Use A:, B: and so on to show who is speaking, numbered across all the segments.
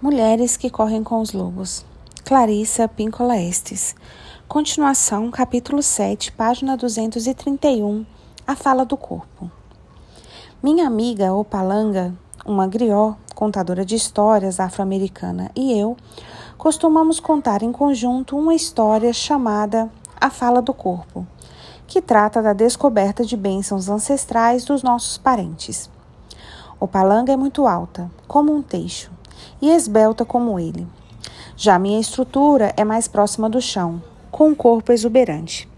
A: Mulheres que correm com os lobos. Clarissa Pincola Estes. Continuação, capítulo 7, página 231. A fala do corpo. Minha amiga Opalanga, uma griot, contadora de histórias afro-americana, e eu costumamos contar em conjunto uma história chamada A Fala do Corpo, que trata da descoberta de bênçãos ancestrais dos nossos parentes. Opalanga é muito alta, como um teixo e esbelta como ele. Já minha estrutura é mais próxima do chão, com um corpo exuberante.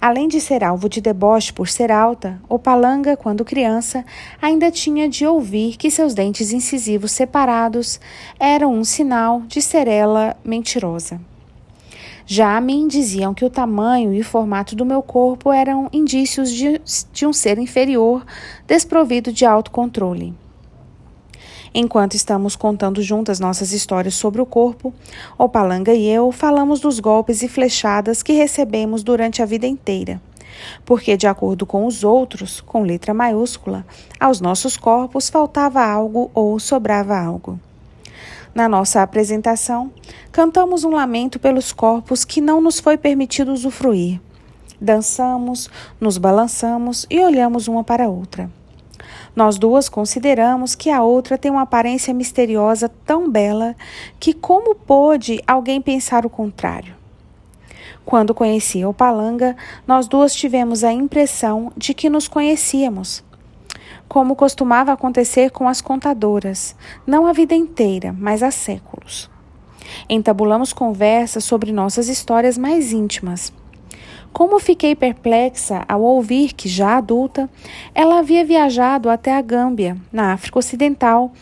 A: Além de ser alvo de deboche por ser alta, Opalanga, quando criança, ainda tinha de ouvir que seus dentes incisivos separados eram um sinal de ser ela mentirosa. Já a mim diziam que o tamanho e o formato do meu corpo eram indícios de, de um ser inferior, desprovido de autocontrole. Enquanto estamos contando juntas nossas histórias sobre o corpo, Opalanga e eu falamos dos golpes e flechadas que recebemos durante a vida inteira. Porque, de acordo com os outros, com letra maiúscula, aos nossos corpos faltava algo ou sobrava algo. Na nossa apresentação, cantamos um lamento pelos corpos que não nos foi permitido usufruir. Dançamos, nos balançamos e olhamos uma para a outra. Nós duas consideramos que a outra tem uma aparência misteriosa tão bela que como pôde alguém pensar o contrário? Quando conheci o Palanga, nós duas tivemos a impressão de que nos conhecíamos. Como costumava acontecer com as contadoras, não a vida inteira, mas há séculos. Entabulamos conversas sobre nossas histórias mais íntimas. Como fiquei perplexa ao ouvir que, já adulta, ela havia viajado até a Gâmbia, na África Ocidental,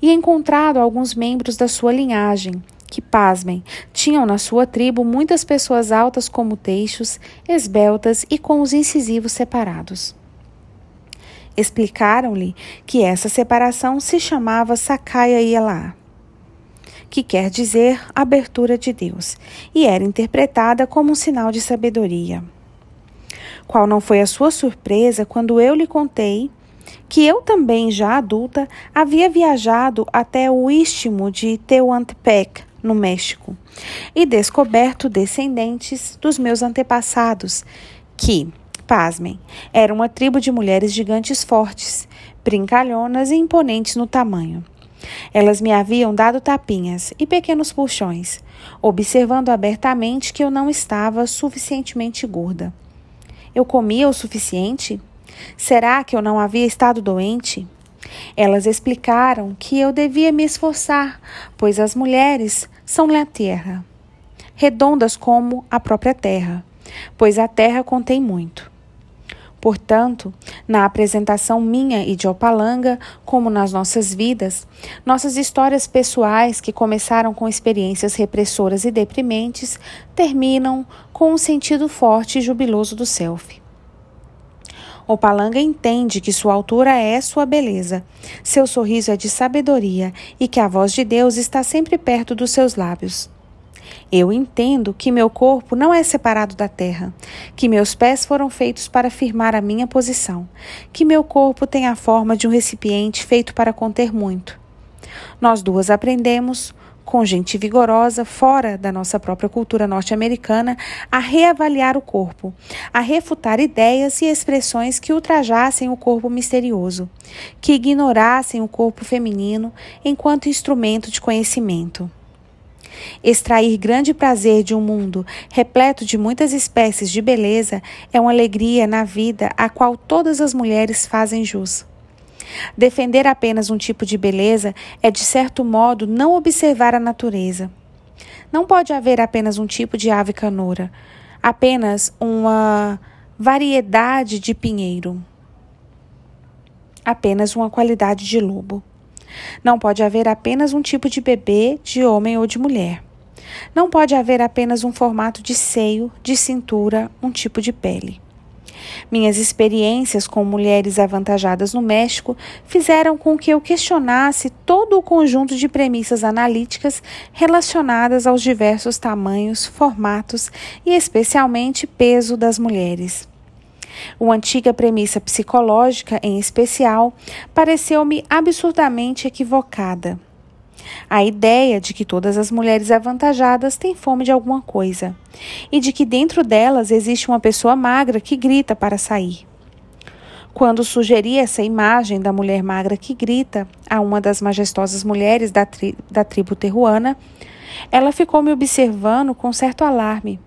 A: e encontrado alguns membros da sua linhagem, que, pasmem, tinham na sua tribo muitas pessoas altas como teixos, esbeltas e com os incisivos separados. Explicaram-lhe que essa separação se chamava Sakaya Yelá que quer dizer abertura de Deus, e era interpretada como um sinal de sabedoria. Qual não foi a sua surpresa quando eu lhe contei que eu também, já adulta, havia viajado até o istmo de Tehuantepec, no México, e descoberto descendentes dos meus antepassados, que, pasmem, eram uma tribo de mulheres gigantes fortes, brincalhonas e imponentes no tamanho. Elas me haviam dado tapinhas e pequenos puxões, observando abertamente que eu não estava suficientemente gorda. Eu comia o suficiente? Será que eu não havia estado doente? Elas explicaram que eu devia me esforçar, pois as mulheres são la terra, redondas como a própria terra, pois a terra contém muito. Portanto, na apresentação minha e de Opalanga, como nas nossas vidas, nossas histórias pessoais, que começaram com experiências repressoras e deprimentes, terminam com um sentido forte e jubiloso do self. Opalanga entende que sua altura é sua beleza, seu sorriso é de sabedoria e que a voz de Deus está sempre perto dos seus lábios. Eu entendo que meu corpo não é separado da terra, que meus pés foram feitos para firmar a minha posição, que meu corpo tem a forma de um recipiente feito para conter muito. Nós duas aprendemos, com gente vigorosa, fora da nossa própria cultura norte-americana, a reavaliar o corpo, a refutar ideias e expressões que ultrajassem o corpo misterioso, que ignorassem o corpo feminino enquanto instrumento de conhecimento. Extrair grande prazer de um mundo repleto de muitas espécies de beleza é uma alegria na vida a qual todas as mulheres fazem jus. Defender apenas um tipo de beleza é, de certo modo, não observar a natureza. Não pode haver apenas um tipo de ave canoura, apenas uma variedade de pinheiro, apenas uma qualidade de lobo. Não pode haver apenas um tipo de bebê, de homem ou de mulher. Não pode haver apenas um formato de seio, de cintura, um tipo de pele. Minhas experiências com mulheres avantajadas no México fizeram com que eu questionasse todo o conjunto de premissas analíticas relacionadas aos diversos tamanhos, formatos e especialmente peso das mulheres. Uma antiga premissa psicológica, em especial, pareceu-me absurdamente equivocada. A ideia de que todas as mulheres avantajadas têm fome de alguma coisa e de que dentro delas existe uma pessoa magra que grita para sair. Quando sugeri essa imagem da mulher magra que grita a uma das majestosas mulheres da, tri da tribo terruana, ela ficou me observando com certo alarme.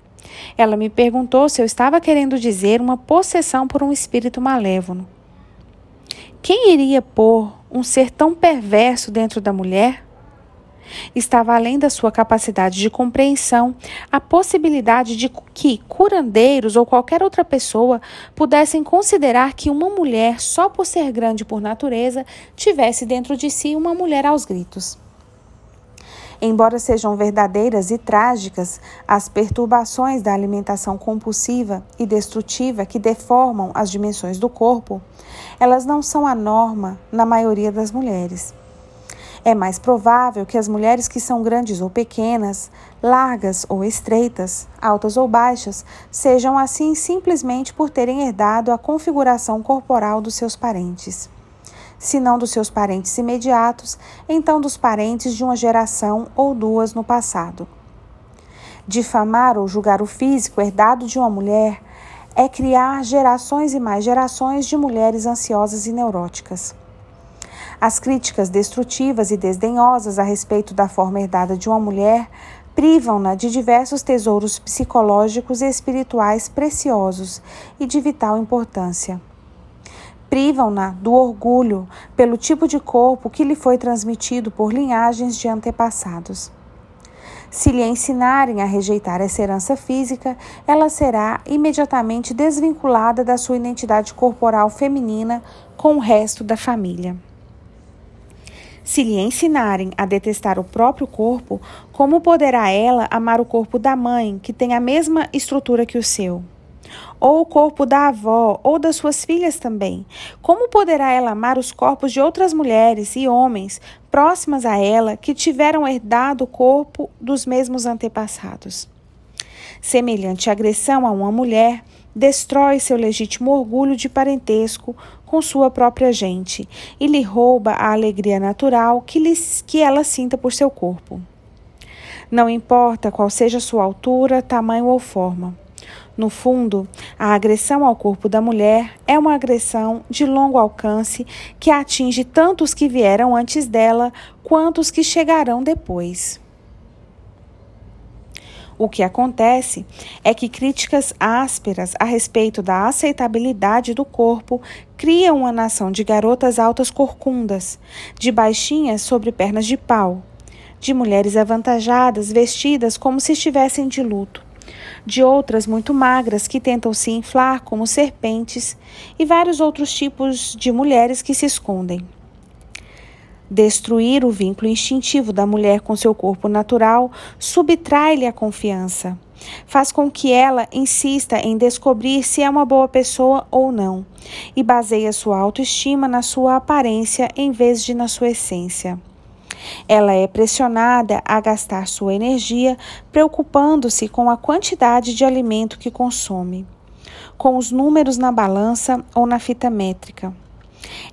A: Ela me perguntou se eu estava querendo dizer uma possessão por um espírito malévolo. Quem iria pôr um ser tão perverso dentro da mulher? Estava além da sua capacidade de compreensão a possibilidade de que curandeiros ou qualquer outra pessoa pudessem considerar que uma mulher, só por ser grande por natureza, tivesse dentro de si uma mulher aos gritos. Embora sejam verdadeiras e trágicas as perturbações da alimentação compulsiva e destrutiva que deformam as dimensões do corpo, elas não são a norma na maioria das mulheres. É mais provável que as mulheres que são grandes ou pequenas, largas ou estreitas, altas ou baixas, sejam assim simplesmente por terem herdado a configuração corporal dos seus parentes. Se não dos seus parentes imediatos, então dos parentes de uma geração ou duas no passado. Difamar ou julgar o físico herdado de uma mulher é criar gerações e mais gerações de mulheres ansiosas e neuróticas. As críticas destrutivas e desdenhosas a respeito da forma herdada de uma mulher privam-na de diversos tesouros psicológicos e espirituais preciosos e de vital importância. Privam-na do orgulho pelo tipo de corpo que lhe foi transmitido por linhagens de antepassados. Se lhe ensinarem a rejeitar essa herança física, ela será imediatamente desvinculada da sua identidade corporal feminina com o resto da família. Se lhe ensinarem a detestar o próprio corpo, como poderá ela amar o corpo da mãe, que tem a mesma estrutura que o seu? Ou o corpo da avó ou das suas filhas também? Como poderá ela amar os corpos de outras mulheres e homens próximas a ela que tiveram herdado o corpo dos mesmos antepassados? Semelhante agressão a uma mulher destrói seu legítimo orgulho de parentesco com sua própria gente e lhe rouba a alegria natural que, lhe, que ela sinta por seu corpo. Não importa qual seja sua altura, tamanho ou forma. No fundo, a agressão ao corpo da mulher é uma agressão de longo alcance que atinge tanto os que vieram antes dela quanto os que chegarão depois. O que acontece é que críticas ásperas a respeito da aceitabilidade do corpo criam uma nação de garotas altas corcundas, de baixinhas sobre pernas de pau, de mulheres avantajadas vestidas como se estivessem de luto, de outras muito magras que tentam se inflar como serpentes e vários outros tipos de mulheres que se escondem. Destruir o vínculo instintivo da mulher com seu corpo natural subtrai-lhe a confiança. Faz com que ela insista em descobrir se é uma boa pessoa ou não, e baseia sua autoestima na sua aparência em vez de na sua essência. Ela é pressionada a gastar sua energia preocupando-se com a quantidade de alimento que consome, com os números na balança ou na fita métrica.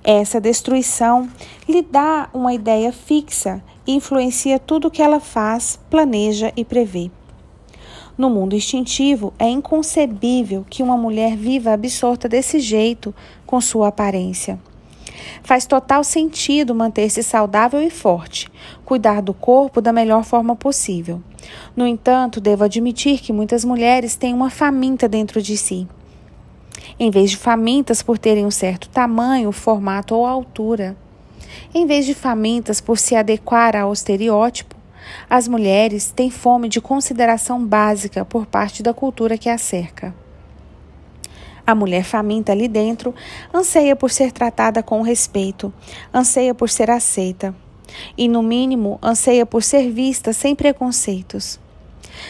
A: Essa destruição lhe dá uma ideia fixa e influencia tudo o que ela faz, planeja e prevê. No mundo instintivo, é inconcebível que uma mulher viva absorta desse jeito com sua aparência. Faz total sentido manter-se saudável e forte, cuidar do corpo da melhor forma possível. No entanto, devo admitir que muitas mulheres têm uma faminta dentro de si em vez de famintas por terem um certo tamanho, formato ou altura. Em vez de famintas por se adequar ao estereótipo, as mulheres têm fome de consideração básica por parte da cultura que a cerca. A mulher faminta ali dentro anseia por ser tratada com respeito, anseia por ser aceita e, no mínimo, anseia por ser vista sem preconceitos.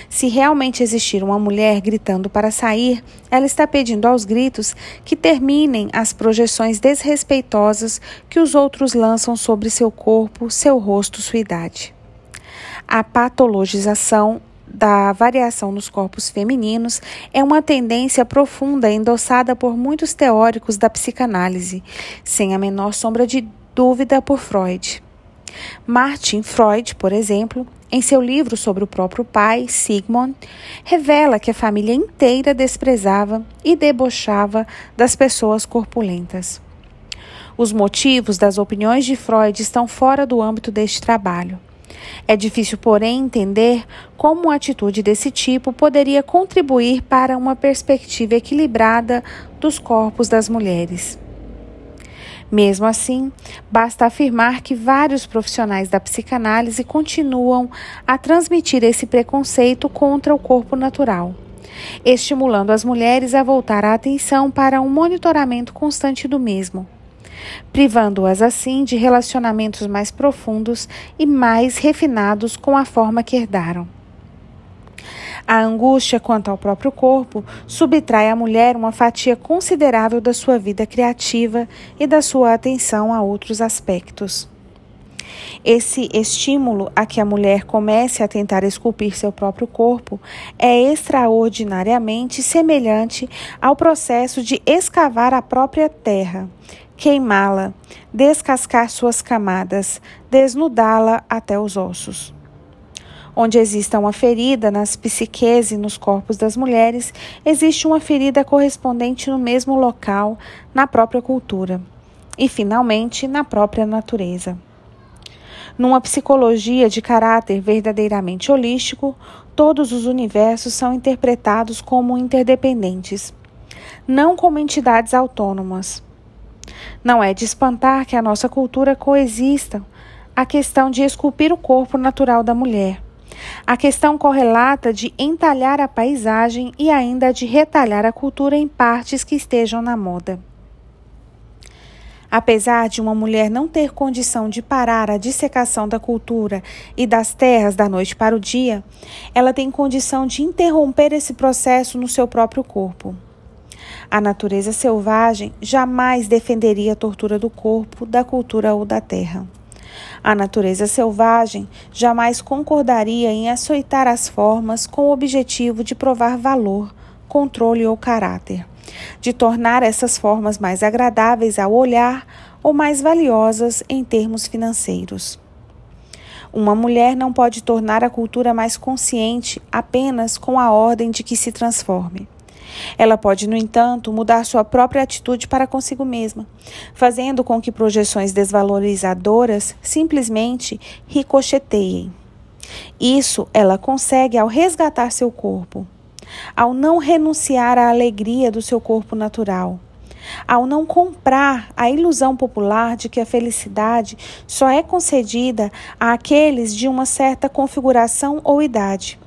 A: Se realmente existir uma mulher gritando para sair, ela está pedindo aos gritos que terminem as projeções desrespeitosas que os outros lançam sobre seu corpo, seu rosto, sua idade. A patologização da variação nos corpos femininos é uma tendência profunda endossada por muitos teóricos da psicanálise, sem a menor sombra de dúvida por Freud. Martin Freud, por exemplo, em seu livro sobre o próprio pai, Sigmund, revela que a família inteira desprezava e debochava das pessoas corpulentas. Os motivos das opiniões de Freud estão fora do âmbito deste trabalho. É difícil, porém, entender como uma atitude desse tipo poderia contribuir para uma perspectiva equilibrada dos corpos das mulheres. Mesmo assim, basta afirmar que vários profissionais da psicanálise continuam a transmitir esse preconceito contra o corpo natural, estimulando as mulheres a voltar a atenção para um monitoramento constante do mesmo, privando-as assim de relacionamentos mais profundos e mais refinados com a forma que herdaram. A angústia quanto ao próprio corpo subtrai à mulher uma fatia considerável da sua vida criativa e da sua atenção a outros aspectos. Esse estímulo a que a mulher comece a tentar esculpir seu próprio corpo é extraordinariamente semelhante ao processo de escavar a própria terra, queimá-la, descascar suas camadas, desnudá-la até os ossos. Onde exista uma ferida nas psiques e nos corpos das mulheres, existe uma ferida correspondente no mesmo local, na própria cultura. E, finalmente, na própria natureza. Numa psicologia de caráter verdadeiramente holístico, todos os universos são interpretados como interdependentes, não como entidades autônomas. Não é de espantar que a nossa cultura coexista a questão de esculpir o corpo natural da mulher a questão correlata de entalhar a paisagem e ainda de retalhar a cultura em partes que estejam na moda. Apesar de uma mulher não ter condição de parar a dissecação da cultura e das terras da noite para o dia, ela tem condição de interromper esse processo no seu próprio corpo. A natureza selvagem jamais defenderia a tortura do corpo, da cultura ou da terra. A natureza selvagem jamais concordaria em açoitar as formas com o objetivo de provar valor, controle ou caráter, de tornar essas formas mais agradáveis ao olhar ou mais valiosas em termos financeiros. Uma mulher não pode tornar a cultura mais consciente apenas com a ordem de que se transforme. Ela pode, no entanto, mudar sua própria atitude para consigo mesma, fazendo com que projeções desvalorizadoras simplesmente ricocheteiem. Isso ela consegue ao resgatar seu corpo, ao não renunciar à alegria do seu corpo natural, ao não comprar a ilusão popular de que a felicidade só é concedida àqueles de uma certa configuração ou idade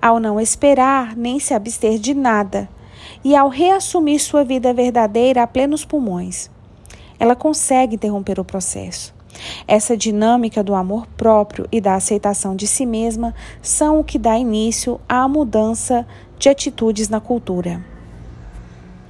A: ao não esperar nem se abster de nada e ao reassumir sua vida verdadeira a plenos pulmões. Ela consegue interromper o processo. Essa dinâmica do amor próprio e da aceitação de si mesma são o que dá início à mudança de atitudes na cultura.